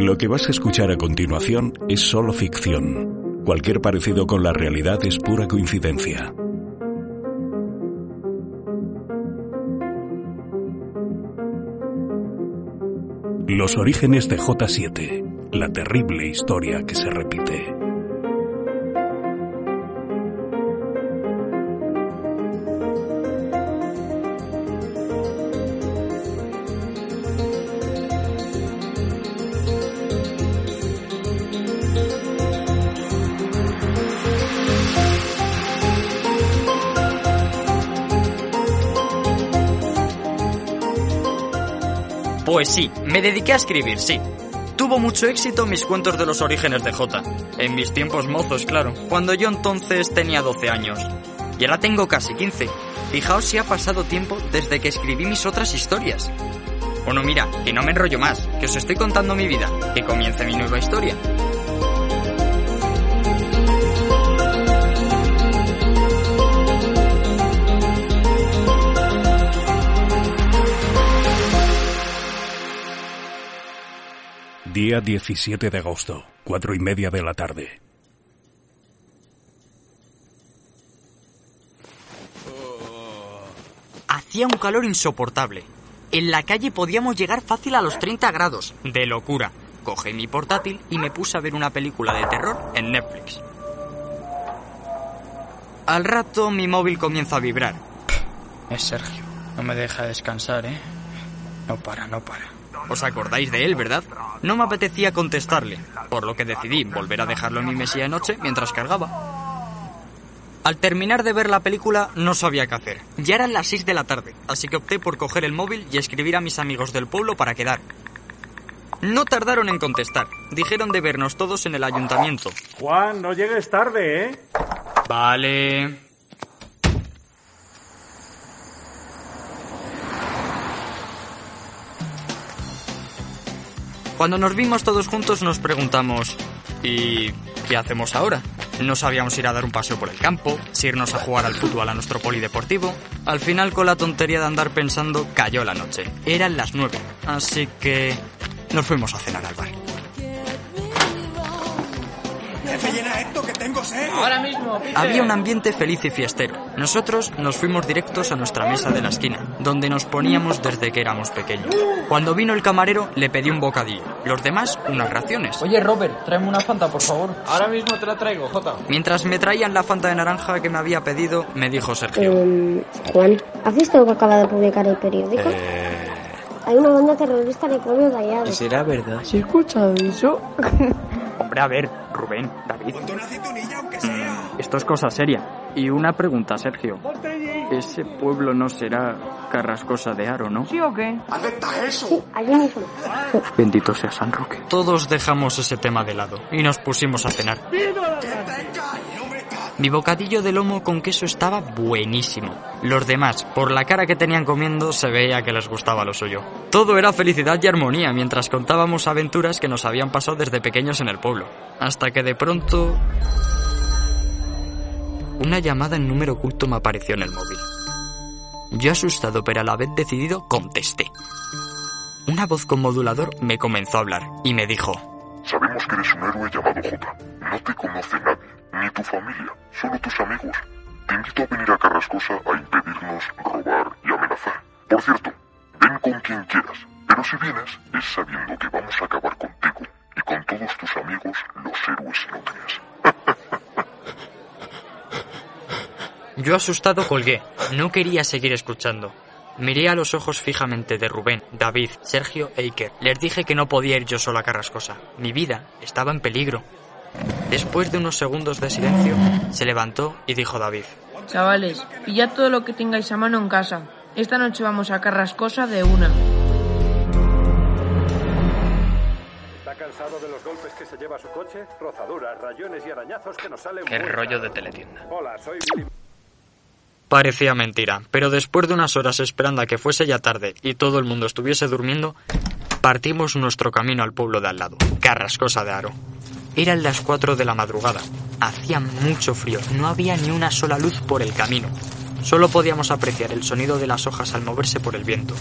Lo que vas a escuchar a continuación es solo ficción. Cualquier parecido con la realidad es pura coincidencia. Los orígenes de J7, la terrible historia que se repite. Pues sí, me dediqué a escribir, sí. Tuvo mucho éxito mis cuentos de los orígenes de J. En mis tiempos mozos, claro, cuando yo entonces tenía 12 años. Y ahora tengo casi 15. Fijaos si ha pasado tiempo desde que escribí mis otras historias. Bueno, mira, que no me enrollo más, que os estoy contando mi vida, que comience mi nueva historia. Día 17 de agosto, cuatro y media de la tarde. Hacía un calor insoportable. En la calle podíamos llegar fácil a los 30 grados. De locura. Cogí mi portátil y me puse a ver una película de terror en Netflix. Al rato mi móvil comienza a vibrar. Es Sergio. No me deja descansar, ¿eh? No para, no para. ¿Os acordáis de él, verdad? No me apetecía contestarle, por lo que decidí volver a dejarlo en mi mesilla de noche mientras cargaba. Al terminar de ver la película no sabía qué hacer. Ya eran las 6 de la tarde, así que opté por coger el móvil y escribir a mis amigos del pueblo para quedar. No tardaron en contestar. Dijeron de vernos todos en el ayuntamiento. Juan, no llegues tarde, ¿eh? Vale. Cuando nos vimos todos juntos nos preguntamos, ¿y qué hacemos ahora? No sabíamos ir a dar un paseo por el campo, si irnos a jugar al fútbol a nuestro polideportivo. Al final, con la tontería de andar pensando, cayó la noche. Eran las nueve, así que nos fuimos a cenar al bar. Jefe, llena esto que tengo sed. Ahora mismo. Había un ambiente feliz y fiestero. Nosotros nos fuimos directos a nuestra mesa de la esquina, donde nos poníamos desde que éramos pequeños. Cuando vino el camarero, le pedí un bocadillo. Los demás, unas raciones. Oye, Robert, tráeme una Fanta, por favor. Ahora mismo te la traigo, Jota. Mientras me traían la fanta de naranja que me había pedido, me dijo Sergio. Eh, Juan, ¿has visto lo que acaba de publicar el periódico? Hay una banda terrorista en el pueblo de Allado. ¿Será verdad? ¿Se escucha eso? Hombre, a ver, Rubén, David, Ponte una aceitunilla, aunque sea. esto es cosa seria. Y una pregunta, Sergio. Ese pueblo no será Carrascosa de Aro, ¿no? ¿Sí o qué? ¡Acepta eso! Allí mismo. Bendito sea San Roque. Todos dejamos ese tema de lado y nos pusimos a cenar. Mi bocadillo de lomo con queso estaba buenísimo. Los demás, por la cara que tenían comiendo, se veía que les gustaba lo suyo. Todo era felicidad y armonía mientras contábamos aventuras que nos habían pasado desde pequeños en el pueblo. Hasta que de pronto... Una llamada en número oculto me apareció en el móvil. Yo asustado pero a la vez decidido contesté. Una voz con modulador me comenzó a hablar y me dijo... Sabemos que eres un héroe llamado Jota. No te conoce nadie, ni tu familia, solo tus amigos. Te invito a venir a Carrascosa a impedirnos robar y amenazar. Por cierto, ven con quien quieras, pero si vienes es sabiendo que vamos a acabar contigo y con todos tus amigos, los héroes inútiles. Yo asustado colgué. No quería seguir escuchando. Miré a los ojos fijamente de Rubén, David, Sergio e Iker. Les dije que no podía ir yo solo a Carrascosa. Mi vida estaba en peligro. Después de unos segundos de silencio, se levantó y dijo David. Chavales, pillad todo lo que tengáis a mano en casa. Esta noche vamos a Carrascosa de una. ¿Está cansado de los golpes que se lleva su coche? Rozaduras, rayones y arañazos que nos salen Qué muy rollo caros. de teletienda. Hola, soy Billy. Parecía mentira, pero después de unas horas esperando a que fuese ya tarde y todo el mundo estuviese durmiendo, partimos nuestro camino al pueblo de al lado, Carrascosa de Aro. Eran las 4 de la madrugada. Hacía mucho frío, no había ni una sola luz por el camino. Solo podíamos apreciar el sonido de las hojas al moverse por el viento.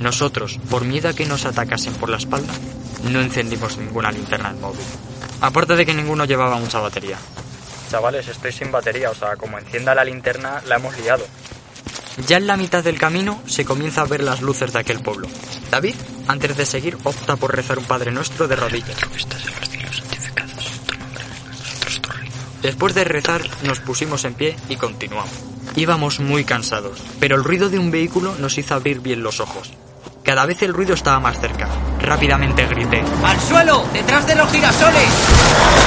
Nosotros, por miedo a que nos atacasen por la espalda, no encendimos ninguna linterna en móvil. Aparte de que ninguno llevaba mucha batería. Chavales, estoy sin batería, o sea, como encienda la linterna, la hemos liado. Ya en la mitad del camino se comienza a ver las luces de aquel pueblo. David, antes de seguir, opta por rezar un Padre Nuestro de rodillas. Después de rezar, nos pusimos en pie y continuamos. Íbamos muy cansados, pero el ruido de un vehículo nos hizo abrir bien los ojos. Cada vez el ruido estaba más cerca. Rápidamente grité. ¡Al suelo! ¡Detrás de los girasoles!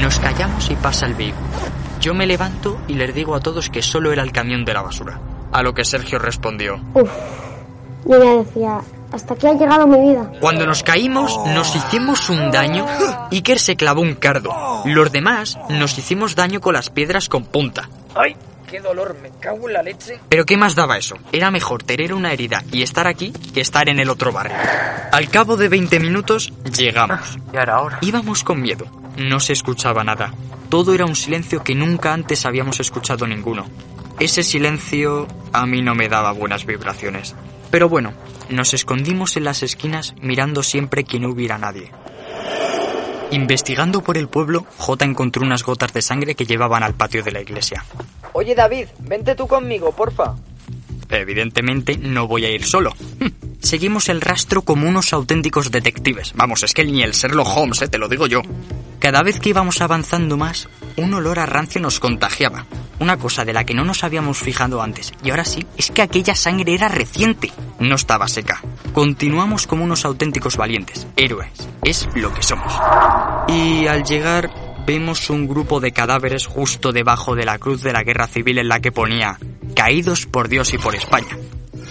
Nos callamos y pasa el vehículo. Yo me levanto y les digo a todos que solo era el camión de la basura. A lo que Sergio respondió. Uf. Yo ya decía, hasta aquí ha llegado mi vida. Cuando nos caímos, nos hicimos un daño. Iker se clavó un cardo. Los demás nos hicimos daño con las piedras con punta. ¡Ay! ¡Qué dolor! Me cago en la leche. Pero ¿qué más daba eso? Era mejor tener una herida y estar aquí que estar en el otro barrio. Al cabo de 20 minutos, llegamos. Y ahora, ahora. Íbamos con miedo. No se escuchaba nada. Todo era un silencio que nunca antes habíamos escuchado ninguno. Ese silencio a mí no me daba buenas vibraciones. Pero bueno, nos escondimos en las esquinas mirando siempre que no hubiera nadie. Investigando por el pueblo, J encontró unas gotas de sangre que llevaban al patio de la iglesia. Oye, David, vente tú conmigo, porfa. Evidentemente no voy a ir solo. Seguimos el rastro como unos auténticos detectives. Vamos, es que ni el Sherlock Holmes, eh, te lo digo yo. Cada vez que íbamos avanzando más, un olor a rancio nos contagiaba. Una cosa de la que no nos habíamos fijado antes, y ahora sí, es que aquella sangre era reciente. No estaba seca. Continuamos como unos auténticos valientes, héroes. Es lo que somos. Y al llegar, vemos un grupo de cadáveres justo debajo de la cruz de la guerra civil en la que ponía Caídos por Dios y por España.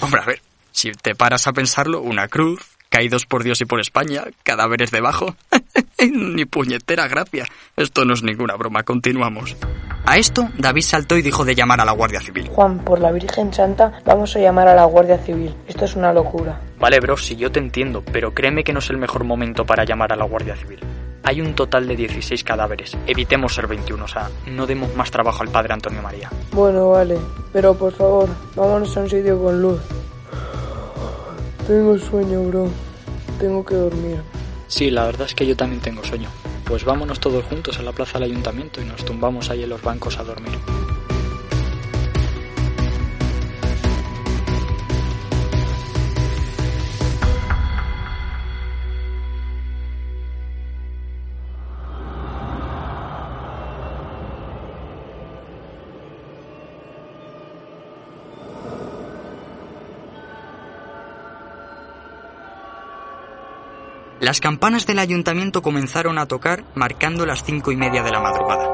Hombre, a ver, si te paras a pensarlo, una cruz, caídos por Dios y por España, cadáveres debajo. Ni puñetera gracia. Esto no es ninguna broma, continuamos. A esto, David saltó y dijo de llamar a la Guardia Civil. Juan, por la Virgen Santa, vamos a llamar a la Guardia Civil. Esto es una locura. Vale, bro, si yo te entiendo, pero créeme que no es el mejor momento para llamar a la Guardia Civil. Hay un total de 16 cadáveres. Evitemos ser 21, o sea, no demos más trabajo al padre Antonio María. Bueno, vale, pero por favor, vámonos a un sitio con luz. Tengo sueño, bro. Tengo que dormir. Sí, la verdad es que yo también tengo sueño. Pues vámonos todos juntos a la plaza del ayuntamiento y nos tumbamos ahí en los bancos a dormir. Las campanas del ayuntamiento comenzaron a tocar marcando las cinco y media de la madrugada.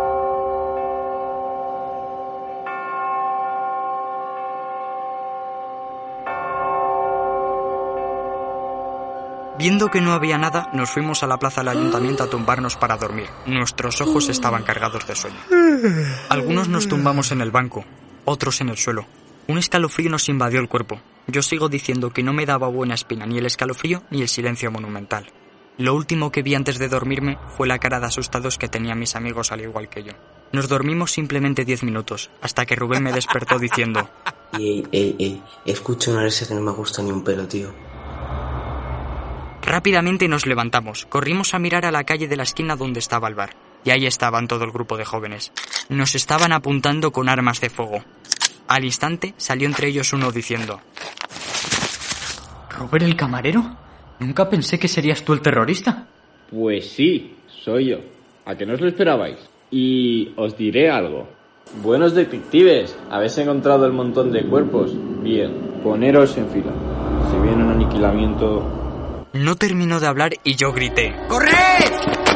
Viendo que no había nada, nos fuimos a la plaza del ayuntamiento a tumbarnos para dormir. Nuestros ojos estaban cargados de sueño. Algunos nos tumbamos en el banco, otros en el suelo. Un escalofrío nos invadió el cuerpo. Yo sigo diciendo que no me daba buena espina ni el escalofrío ni el silencio monumental. Lo último que vi antes de dormirme fue la cara de asustados que tenían mis amigos al igual que yo. Nos dormimos simplemente diez minutos, hasta que Rubén me despertó diciendo... Ey, ey, ey, escucho una risa que no me gusta ni un pelo, tío. Rápidamente nos levantamos, corrimos a mirar a la calle de la esquina donde estaba el bar. Y ahí estaban todo el grupo de jóvenes. Nos estaban apuntando con armas de fuego. Al instante salió entre ellos uno diciendo... ¿Robert el camarero? Nunca pensé que serías tú el terrorista. Pues sí, soy yo. ¿A que no os lo esperabais? Y os diré algo. Buenos detectives, habéis encontrado el montón de cuerpos. Bien, poneros en fila. Si viene un aniquilamiento... No terminó de hablar y yo grité. ¡Corred!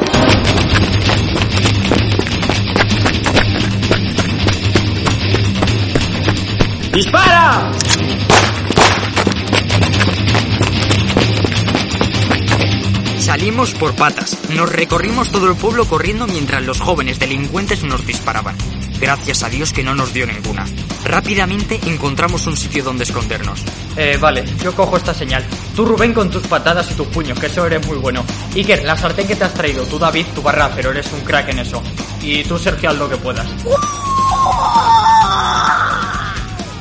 ¡Dispara! Salimos por patas. Nos recorrimos todo el pueblo corriendo mientras los jóvenes delincuentes nos disparaban. Gracias a Dios que no nos dio ninguna. Rápidamente encontramos un sitio donde escondernos. Eh, vale, yo cojo esta señal. Tú, Rubén, con tus patadas y tus puños, que eso eres muy bueno. Iker, la sartén que te has traído. Tú, David, tu barra, pero eres un crack en eso. Y tú, Sergio, haz lo que puedas.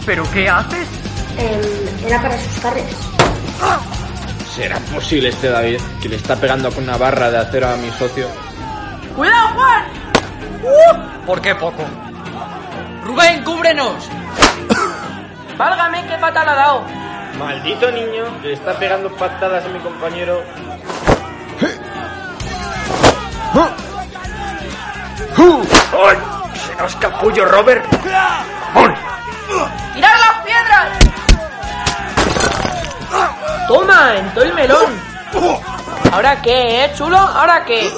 ¿Pero qué haces? Eh, era para asustarles. ¿Será posible este David que le está pegando con una barra de acero a mi socio? ¡Cuidado, Juan! ¿Por qué poco? ¡Rubén, cúbrenos! ¡Válgame, qué pata le ha dado! Maldito niño que le está pegando patadas a mi compañero. ¡Ay! ¡Se nos capullo, Robert! ¡Tirad las piedras! ¡Toma, en todo el melón! ¿Ahora qué, eh, chulo? ¿Ahora qué?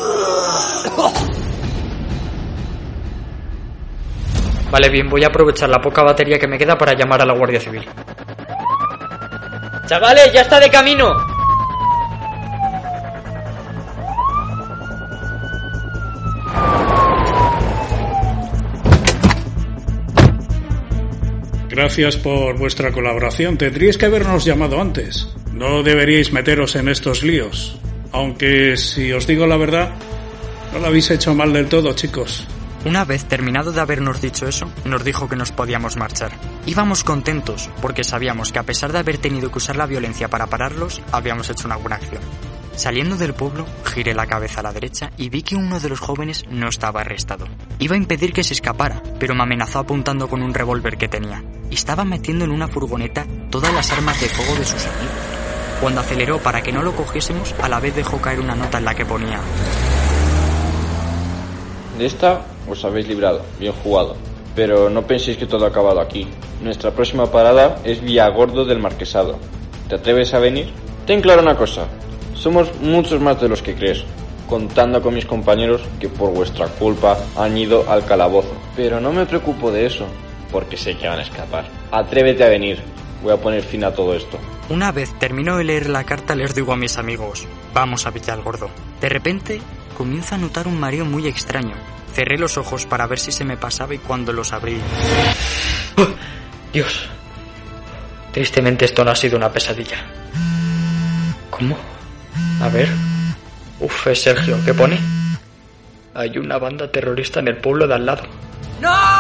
Vale, bien, voy a aprovechar la poca batería que me queda para llamar a la Guardia Civil. ¡Chavales, ya está de camino! Gracias por vuestra colaboración. Tendríais que habernos llamado antes. No deberíais meteros en estos líos. Aunque, si os digo la verdad, no lo habéis hecho mal del todo, chicos. Una vez terminado de habernos dicho eso, nos dijo que nos podíamos marchar. Íbamos contentos, porque sabíamos que a pesar de haber tenido que usar la violencia para pararlos, habíamos hecho una buena acción. Saliendo del pueblo, giré la cabeza a la derecha y vi que uno de los jóvenes no estaba arrestado. Iba a impedir que se escapara, pero me amenazó apuntando con un revólver que tenía. Estaba metiendo en una furgoneta todas las armas de fuego de sus amigos. Cuando aceleró para que no lo cogiésemos, a la vez dejó caer una nota en la que ponía De esta os habéis librado, bien jugado. Pero no penséis que todo ha acabado aquí. Nuestra próxima parada es Villagordo del Marquesado. ¿Te atreves a venir? Ten claro una cosa, somos muchos más de los que crees, contando con mis compañeros que por vuestra culpa han ido al calabozo. Pero no me preocupo de eso, porque sé que van a escapar. Atrévete a venir, voy a poner fin a todo esto. Una vez terminó de leer la carta, les digo a mis amigos, vamos a Villalgordo. De repente, comienzo a notar un mareo muy extraño. Cerré los ojos para ver si se me pasaba y cuando los abrí... Dios. Tristemente esto no ha sido una pesadilla. ¿Cómo? A ver. Uf, Sergio. ¿Qué pone? Hay una banda terrorista en el pueblo de al lado. ¡No!